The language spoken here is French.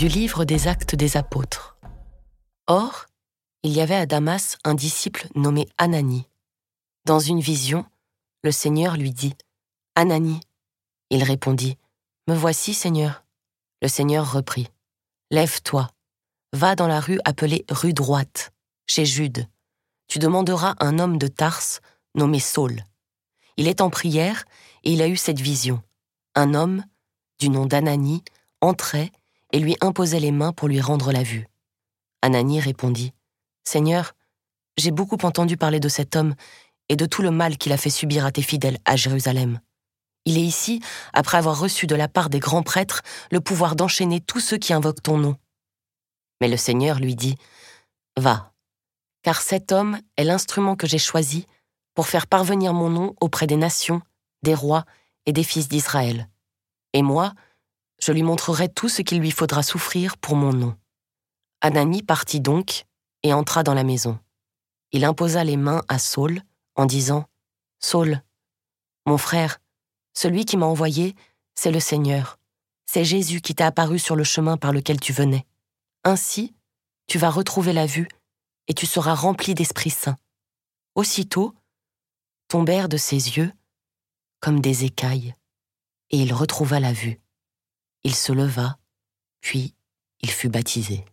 Du livre des actes des apôtres. Or, il y avait à Damas un disciple nommé Anani. Dans une vision, le Seigneur lui dit Anani. Il répondit Me voici, Seigneur. Le Seigneur reprit Lève-toi, va dans la rue appelée rue droite, chez Jude. Tu demanderas un homme de Tarse nommé Saul. Il est en prière et il a eu cette vision. Un homme, du nom d'Anani, entrait et lui imposait les mains pour lui rendre la vue. Anani répondit Seigneur, j'ai beaucoup entendu parler de cet homme et de tout le mal qu'il a fait subir à tes fidèles à Jérusalem. Il est ici après avoir reçu de la part des grands prêtres le pouvoir d'enchaîner tous ceux qui invoquent ton nom. Mais le Seigneur lui dit Va, car cet homme est l'instrument que j'ai choisi pour faire parvenir mon nom auprès des nations, des rois et des fils d'Israël. Et moi, je lui montrerai tout ce qu'il lui faudra souffrir pour mon nom. Anani partit donc et entra dans la maison. Il imposa les mains à Saul en disant Saul, mon frère, celui qui m'a envoyé, c'est le Seigneur. C'est Jésus qui t'a apparu sur le chemin par lequel tu venais. Ainsi, tu vas retrouver la vue et tu seras rempli d'Esprit Saint. Aussitôt, tombèrent de ses yeux comme des écailles, et il retrouva la vue. Il se leva, puis il fut baptisé.